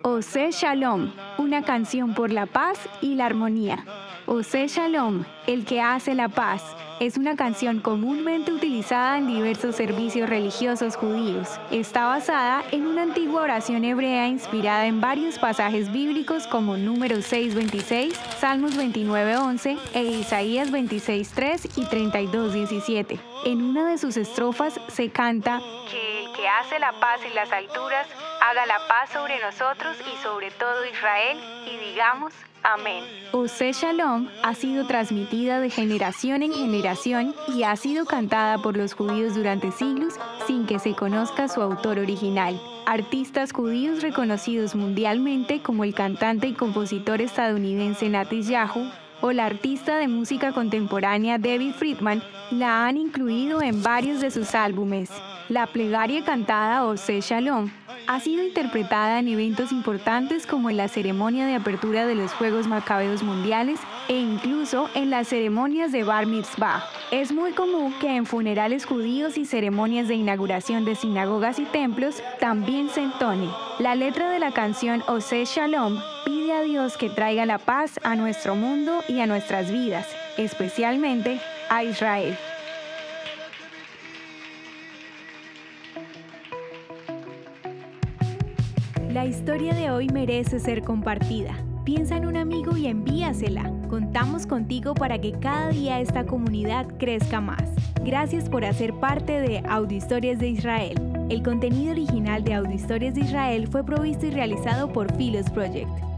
Ose Shalom, una canción por la paz y la armonía. Ose Shalom, el que hace la paz, es una canción comúnmente utilizada en diversos servicios religiosos judíos. Está basada en una antigua oración hebrea inspirada en varios pasajes bíblicos como Números 6:26, Salmos 29:11 e Isaías 26:3 y 32:17. En una de sus estrofas se canta que el que hace la paz en las alturas haga la paz sobre nosotros y sobre todo Israel y digamos Amén. Ose Shalom ha sido transmitida de generación en generación y ha sido cantada por los judíos durante siglos sin que se conozca su autor original. Artistas judíos reconocidos mundialmente como el cantante y compositor estadounidense Natis Yahu o la artista de música contemporánea David Friedman la han incluido en varios de sus álbumes. La plegaria cantada Ose Shalom ha sido interpretada en eventos importantes como en la ceremonia de apertura de los Juegos Macabeos Mundiales e incluso en las ceremonias de Bar Mitzvah. Es muy común que en funerales judíos y ceremonias de inauguración de sinagogas y templos también se entone. La letra de la canción Ose Shalom a Dios que traiga la paz a nuestro mundo y a nuestras vidas, especialmente a Israel. La historia de hoy merece ser compartida. Piensa en un amigo y envíasela. Contamos contigo para que cada día esta comunidad crezca más. Gracias por hacer parte de Audio Historias de Israel. El contenido original de Audio Historias de Israel fue provisto y realizado por Philos Project.